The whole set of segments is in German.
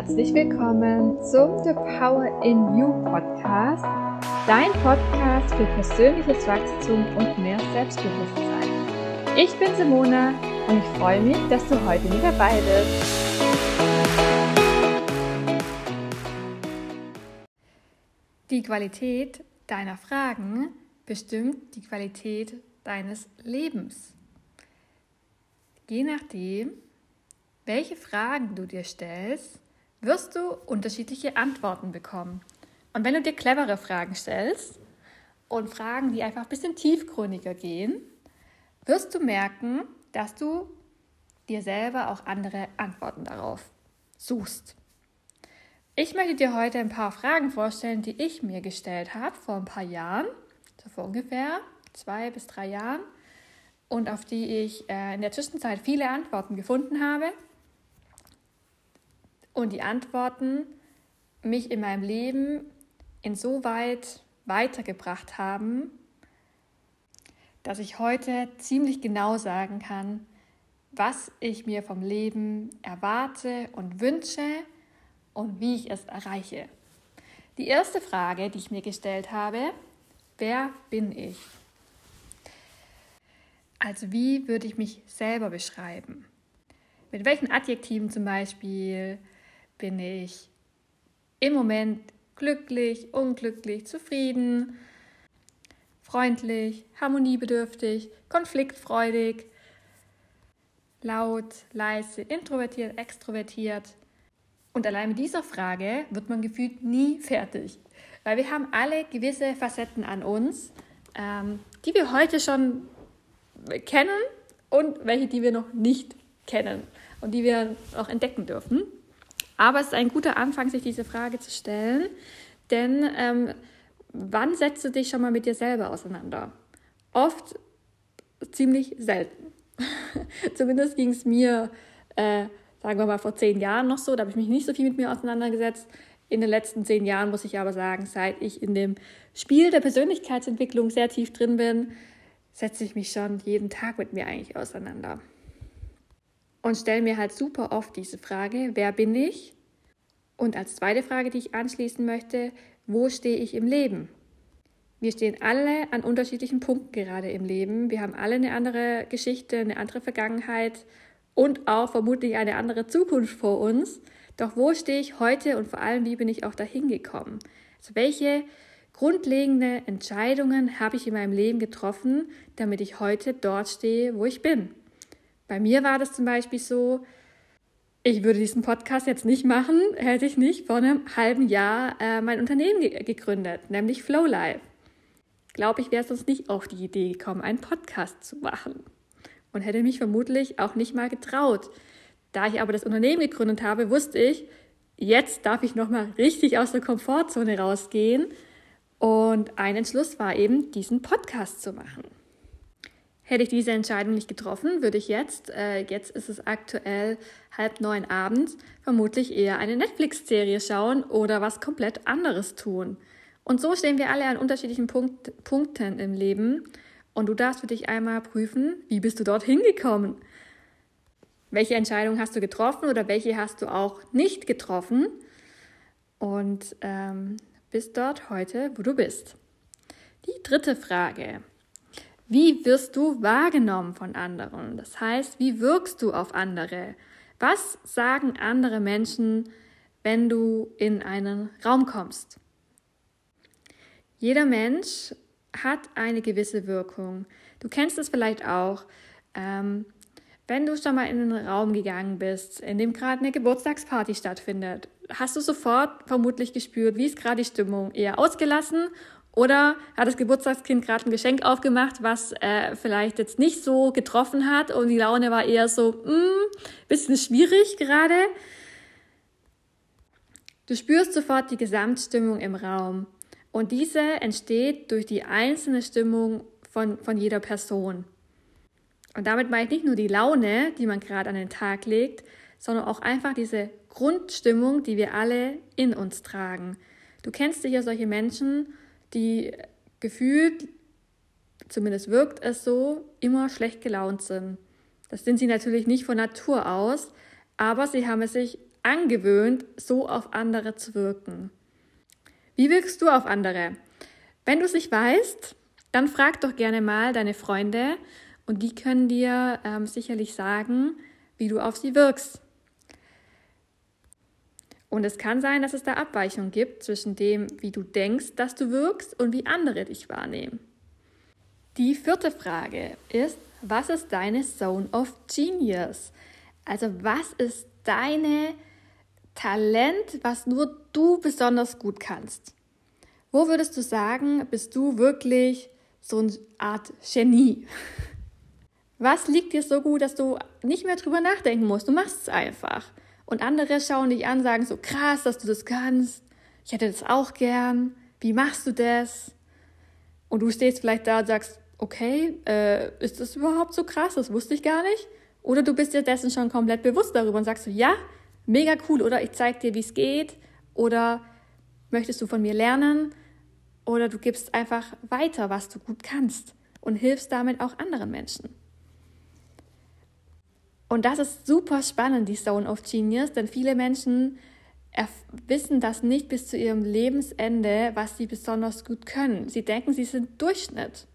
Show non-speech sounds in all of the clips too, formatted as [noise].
herzlich willkommen zum The Power in You Podcast, dein Podcast für persönliches Wachstum und mehr Selbstbewusstsein. Ich bin Simona und ich freue mich, dass du heute mit dabei bist. Die Qualität deiner Fragen bestimmt die Qualität deines Lebens. Je nachdem, welche Fragen du dir stellst, wirst du unterschiedliche Antworten bekommen. Und wenn du dir clevere Fragen stellst und Fragen, die einfach ein bisschen tiefgründiger gehen, wirst du merken, dass du dir selber auch andere Antworten darauf suchst. Ich möchte dir heute ein paar Fragen vorstellen, die ich mir gestellt habe vor ein paar Jahren, so vor ungefähr zwei bis drei Jahren, und auf die ich äh, in der Zwischenzeit viele Antworten gefunden habe. Und die Antworten mich in meinem Leben insoweit weitergebracht haben, dass ich heute ziemlich genau sagen kann, was ich mir vom Leben erwarte und wünsche und wie ich es erreiche. Die erste Frage, die ich mir gestellt habe, wer bin ich? Also wie würde ich mich selber beschreiben? Mit welchen Adjektiven zum Beispiel bin ich im Moment glücklich, unglücklich, zufrieden, freundlich, harmoniebedürftig, konfliktfreudig, laut, leise, introvertiert, extrovertiert, und allein mit dieser Frage wird man gefühlt nie fertig, weil wir haben alle gewisse Facetten an uns, ähm, die wir heute schon kennen und welche, die wir noch nicht kennen und die wir auch entdecken dürfen. Aber es ist ein guter Anfang, sich diese Frage zu stellen, denn ähm, wann setzt du dich schon mal mit dir selber auseinander? Oft ziemlich selten. [laughs] Zumindest ging es mir äh, sagen wir mal vor zehn Jahren noch so, da habe ich mich nicht so viel mit mir auseinandergesetzt. In den letzten zehn Jahren muss ich aber sagen, seit ich in dem Spiel der Persönlichkeitsentwicklung sehr tief drin bin, setze ich mich schon jeden Tag mit mir eigentlich auseinander. Und stelle mir halt super oft diese Frage, wer bin ich? Und als zweite Frage, die ich anschließen möchte, wo stehe ich im Leben? Wir stehen alle an unterschiedlichen Punkten gerade im Leben. Wir haben alle eine andere Geschichte, eine andere Vergangenheit und auch vermutlich eine andere Zukunft vor uns. Doch wo stehe ich heute und vor allem, wie bin ich auch dahin gekommen? Also welche grundlegende Entscheidungen habe ich in meinem Leben getroffen, damit ich heute dort stehe, wo ich bin? Bei mir war das zum Beispiel so, ich würde diesen Podcast jetzt nicht machen, hätte ich nicht vor einem halben Jahr äh, mein Unternehmen ge gegründet, nämlich Flowlife. Glaube ich, wäre sonst nicht auf die Idee gekommen, einen Podcast zu machen und hätte mich vermutlich auch nicht mal getraut. Da ich aber das Unternehmen gegründet habe, wusste ich, jetzt darf ich nochmal richtig aus der Komfortzone rausgehen. Und ein Entschluss war eben, diesen Podcast zu machen. Hätte ich diese Entscheidung nicht getroffen, würde ich jetzt, äh, jetzt ist es aktuell halb neun abends, vermutlich eher eine Netflix-Serie schauen oder was komplett anderes tun. Und so stehen wir alle an unterschiedlichen Punkt, Punkten im Leben. Und du darfst für dich einmal prüfen, wie bist du dorthin gekommen? Welche Entscheidung hast du getroffen oder welche hast du auch nicht getroffen? Und ähm, bist dort heute, wo du bist. Die dritte Frage. Wie wirst du wahrgenommen von anderen? Das heißt, wie wirkst du auf andere? Was sagen andere Menschen, wenn du in einen Raum kommst? Jeder Mensch hat eine gewisse Wirkung. Du kennst es vielleicht auch. Ähm, wenn du schon mal in einen Raum gegangen bist, in dem gerade eine Geburtstagsparty stattfindet, hast du sofort vermutlich gespürt, wie ist gerade die Stimmung? Eher ausgelassen oder hat das Geburtstagskind gerade ein Geschenk aufgemacht, was äh, vielleicht jetzt nicht so getroffen hat und die Laune war eher so, mm, bisschen schwierig gerade? Du spürst sofort die Gesamtstimmung im Raum. Und diese entsteht durch die einzelne Stimmung von, von jeder Person. Und damit meine ich nicht nur die Laune, die man gerade an den Tag legt, sondern auch einfach diese Grundstimmung, die wir alle in uns tragen. Du kennst sicher solche Menschen, die gefühlt, zumindest wirkt es so, immer schlecht gelaunt sind. Das sind sie natürlich nicht von Natur aus, aber sie haben es sich angewöhnt, so auf andere zu wirken. Wie wirkst du auf andere? Wenn du es nicht weißt, dann frag doch gerne mal deine Freunde und die können dir ähm, sicherlich sagen, wie du auf sie wirkst. Und es kann sein, dass es da Abweichungen gibt zwischen dem, wie du denkst, dass du wirkst und wie andere dich wahrnehmen. Die vierte Frage ist, was ist deine Zone of Genius? Also was ist deine Talent, was nur du besonders gut kannst? Wo würdest du sagen, bist du wirklich so eine Art Genie? [laughs] Was liegt dir so gut, dass du nicht mehr drüber nachdenken musst? Du machst es einfach. Und andere schauen dich an, sagen so krass, dass du das kannst. Ich hätte das auch gern. Wie machst du das? Und du stehst vielleicht da und sagst, okay, äh, ist das überhaupt so krass? Das wusste ich gar nicht. Oder du bist dir dessen schon komplett bewusst darüber und sagst so, ja, mega cool. Oder ich zeig dir, wie es geht. Oder möchtest du von mir lernen? Oder du gibst einfach weiter, was du gut kannst und hilfst damit auch anderen Menschen. Und das ist super spannend, die Zone of Genius, denn viele Menschen wissen das nicht bis zu ihrem Lebensende, was sie besonders gut können. Sie denken, sie sind Durchschnitt.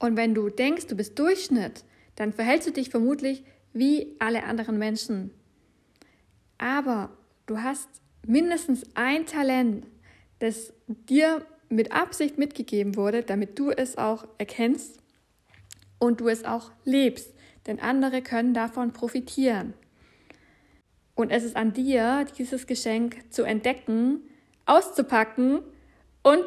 Und wenn du denkst, du bist Durchschnitt, dann verhältst du dich vermutlich wie alle anderen Menschen. Aber du hast mindestens ein Talent, das dir mit Absicht mitgegeben wurde, damit du es auch erkennst und du es auch lebst. Denn andere können davon profitieren. Und es ist an dir, dieses Geschenk zu entdecken, auszupacken und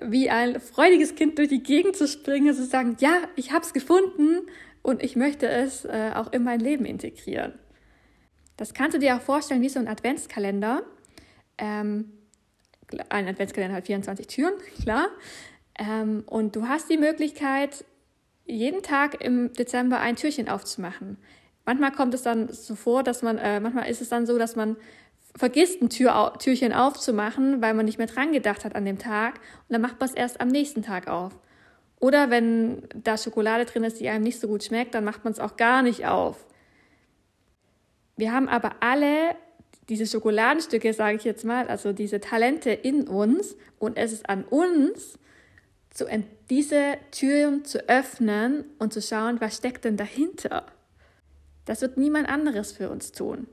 wie ein freudiges Kind durch die Gegend zu springen, zu sagen, ja, ich habe es gefunden und ich möchte es äh, auch in mein Leben integrieren. Das kannst du dir auch vorstellen wie so ein Adventskalender. Ähm, ein Adventskalender hat 24 Türen, [laughs] klar. Ähm, und du hast die Möglichkeit, jeden Tag im Dezember ein Türchen aufzumachen. Manchmal kommt es dann so vor, dass man, äh, manchmal ist es dann so, dass man vergisst, ein Tür, Türchen aufzumachen, weil man nicht mehr dran gedacht hat an dem Tag. Und dann macht man es erst am nächsten Tag auf. Oder wenn da Schokolade drin ist, die einem nicht so gut schmeckt, dann macht man es auch gar nicht auf. Wir haben aber alle diese Schokoladenstücke, sage ich jetzt mal, also diese Talente in uns und es ist an uns, zu, diese Türen zu öffnen und zu schauen, was steckt denn dahinter. Das wird niemand anderes für uns tun.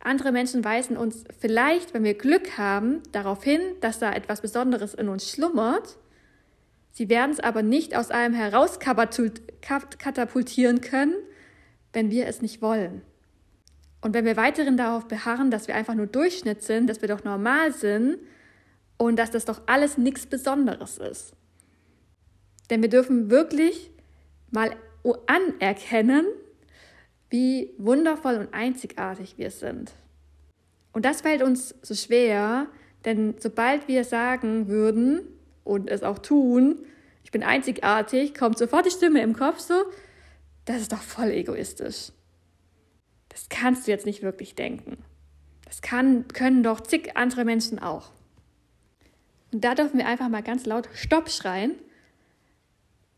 Andere Menschen weisen uns vielleicht, wenn wir Glück haben, darauf hin, dass da etwas Besonderes in uns schlummert. Sie werden es aber nicht aus allem herauskatapultieren können, wenn wir es nicht wollen. Und wenn wir weiterhin darauf beharren, dass wir einfach nur Durchschnitt sind, dass wir doch normal sind und dass das doch alles nichts Besonderes ist. Denn wir dürfen wirklich mal anerkennen, wie wundervoll und einzigartig wir sind. Und das fällt uns so schwer, denn sobald wir sagen würden und es auch tun, ich bin einzigartig, kommt sofort die Stimme im Kopf so, das ist doch voll egoistisch. Das kannst du jetzt nicht wirklich denken. Das kann, können doch zig andere Menschen auch. Und da dürfen wir einfach mal ganz laut Stopp schreien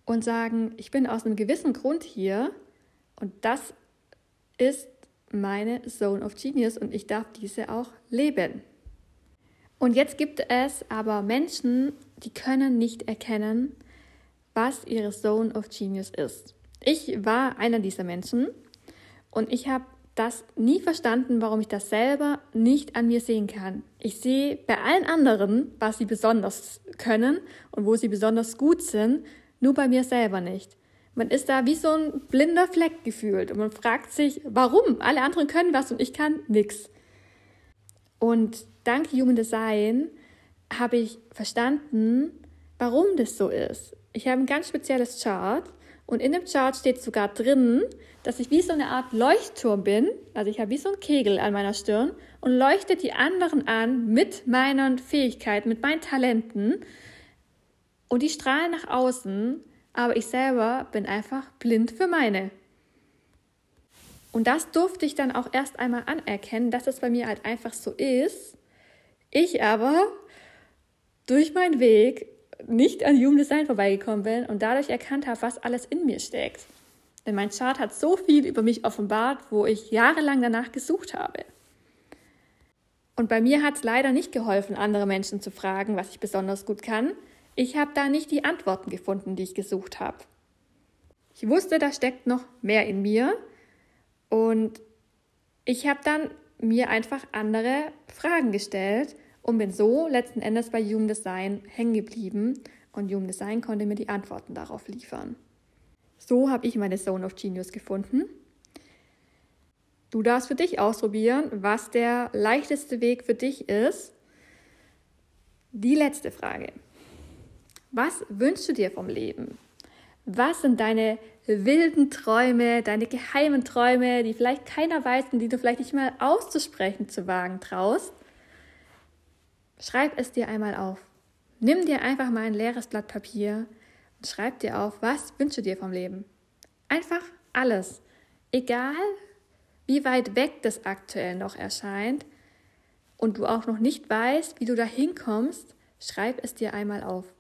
und sagen, ich bin aus einem gewissen Grund hier und das ist meine Zone of Genius und ich darf diese auch leben. Und jetzt gibt es aber Menschen, die können nicht erkennen, was ihre Zone of Genius ist. Ich war einer dieser Menschen und ich habe das nie verstanden, warum ich das selber nicht an mir sehen kann. Ich sehe bei allen anderen, was sie besonders können und wo sie besonders gut sind, nur bei mir selber nicht. Man ist da wie so ein blinder Fleck gefühlt und man fragt sich, warum? Alle anderen können was und ich kann nichts. Und dank Human Design habe ich verstanden, warum das so ist. Ich habe ein ganz spezielles Chart und in dem Chart steht sogar drin, dass ich wie so eine Art Leuchtturm bin. Also ich habe wie so ein Kegel an meiner Stirn und leuchte die anderen an mit meinen Fähigkeiten, mit meinen Talenten. Und die strahlen nach außen aber ich selber bin einfach blind für meine. Und das durfte ich dann auch erst einmal anerkennen, dass es bei mir halt einfach so ist. Ich aber durch meinen Weg nicht an Human Design vorbeigekommen bin und dadurch erkannt habe, was alles in mir steckt. Denn mein Chart hat so viel über mich offenbart, wo ich jahrelang danach gesucht habe. Und bei mir hat es leider nicht geholfen, andere Menschen zu fragen, was ich besonders gut kann. Ich habe da nicht die Antworten gefunden, die ich gesucht habe. Ich wusste, da steckt noch mehr in mir. Und ich habe dann mir einfach andere Fragen gestellt und bin so letzten Endes bei Human Design hängen geblieben. Und Human Design konnte mir die Antworten darauf liefern. So habe ich meine Zone of Genius gefunden. Du darfst für dich ausprobieren, was der leichteste Weg für dich ist. Die letzte Frage. Was wünschst du dir vom Leben? Was sind deine wilden Träume, deine geheimen Träume, die vielleicht keiner weiß und die du vielleicht nicht mal auszusprechen zu wagen traust? Schreib es dir einmal auf. Nimm dir einfach mal ein leeres Blatt Papier und schreib dir auf, was wünschst du dir vom Leben? Einfach alles. Egal, wie weit weg das aktuell noch erscheint und du auch noch nicht weißt, wie du da hinkommst, schreib es dir einmal auf.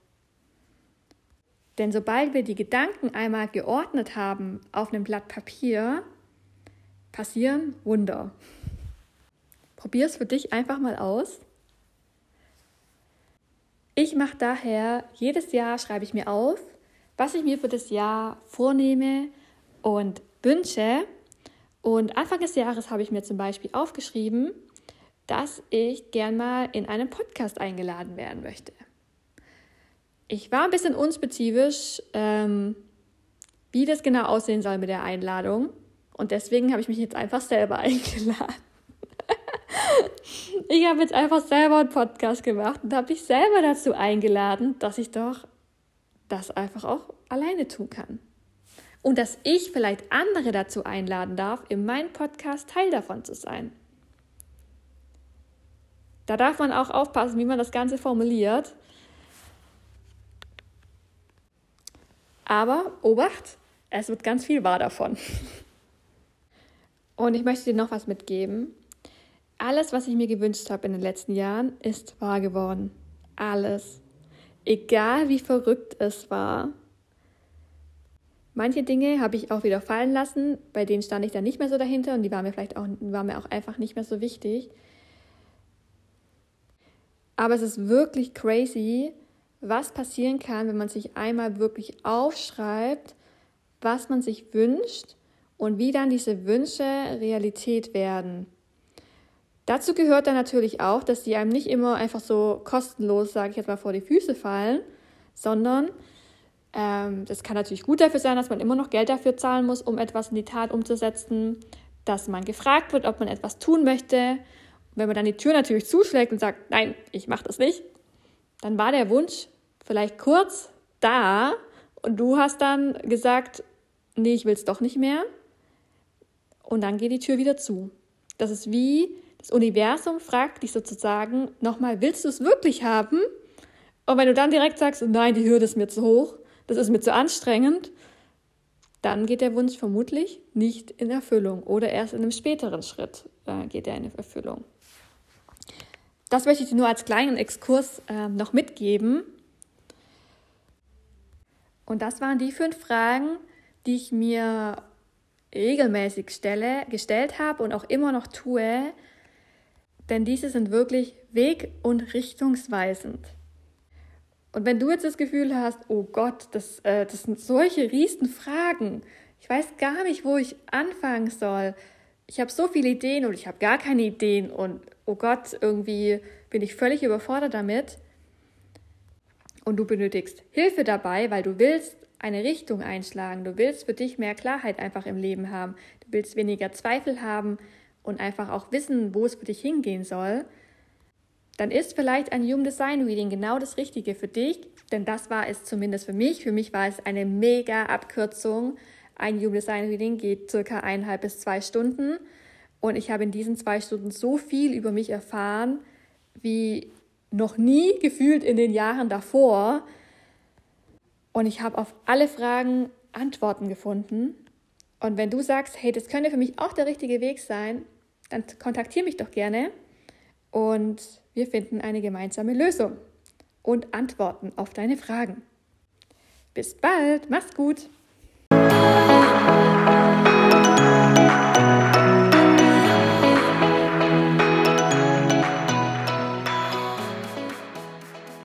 Denn sobald wir die Gedanken einmal geordnet haben auf einem Blatt Papier, passieren Wunder. Probier es für dich einfach mal aus. Ich mache daher jedes Jahr schreibe ich mir auf, was ich mir für das Jahr vornehme und wünsche und Anfang des Jahres habe ich mir zum Beispiel aufgeschrieben, dass ich gern mal in einen Podcast eingeladen werden möchte. Ich war ein bisschen unspezifisch, ähm, wie das genau aussehen soll mit der Einladung. Und deswegen habe ich mich jetzt einfach selber [laughs] eingeladen. ich habe jetzt einfach selber einen Podcast gemacht und habe mich selber dazu eingeladen, dass ich doch das einfach auch alleine tun kann und dass ich vielleicht andere dazu einladen darf, in meinem Podcast Teil davon zu sein. Da darf man auch aufpassen, wie man das Ganze formuliert. Aber Obacht, es wird ganz viel wahr davon. Und ich möchte dir noch was mitgeben. Alles, was ich mir gewünscht habe in den letzten Jahren, ist wahr geworden. Alles. Egal wie verrückt es war, Manche Dinge habe ich auch wieder fallen lassen, bei denen stand ich dann nicht mehr so dahinter und die waren mir vielleicht auch, waren mir auch einfach nicht mehr so wichtig. Aber es ist wirklich crazy, was passieren kann, wenn man sich einmal wirklich aufschreibt, was man sich wünscht und wie dann diese Wünsche Realität werden. Dazu gehört dann natürlich auch, dass die einem nicht immer einfach so kostenlos, sage ich jetzt mal, vor die Füße fallen, sondern ähm, das kann natürlich gut dafür sein, dass man immer noch Geld dafür zahlen muss, um etwas in die Tat umzusetzen, dass man gefragt wird, ob man etwas tun möchte. wenn man dann die Tür natürlich zuschlägt und sagt, nein, ich mache das nicht, dann war der Wunsch vielleicht kurz da und du hast dann gesagt, nee, ich will es doch nicht mehr. Und dann geht die Tür wieder zu. Das ist wie das Universum fragt dich sozusagen nochmal, willst du es wirklich haben? Und wenn du dann direkt sagst, nein, die Hürde ist mir zu hoch, das ist mir zu anstrengend, dann geht der Wunsch vermutlich nicht in Erfüllung oder erst in einem späteren Schritt äh, geht er in Erfüllung. Das möchte ich dir nur als kleinen Exkurs äh, noch mitgeben. Und das waren die fünf Fragen, die ich mir regelmäßig stelle, gestellt habe und auch immer noch tue, denn diese sind wirklich weg- und richtungsweisend. Und wenn du jetzt das Gefühl hast, oh Gott, das, äh, das sind solche riesen Fragen, ich weiß gar nicht, wo ich anfangen soll. Ich habe so viele Ideen und ich habe gar keine Ideen und oh Gott, irgendwie bin ich völlig überfordert damit. Und du benötigst Hilfe dabei, weil du willst eine Richtung einschlagen. Du willst für dich mehr Klarheit einfach im Leben haben. Du willst weniger Zweifel haben und einfach auch wissen, wo es für dich hingehen soll dann ist vielleicht ein Human Design Reading genau das Richtige für dich, denn das war es zumindest für mich. Für mich war es eine mega Abkürzung. Ein Human Design Reading geht circa eineinhalb bis zwei Stunden und ich habe in diesen zwei Stunden so viel über mich erfahren, wie noch nie gefühlt in den Jahren davor. Und ich habe auf alle Fragen Antworten gefunden. Und wenn du sagst, hey, das könnte für mich auch der richtige Weg sein, dann kontaktiere mich doch gerne. Und wir finden eine gemeinsame Lösung und Antworten auf deine Fragen. Bis bald, mach's gut!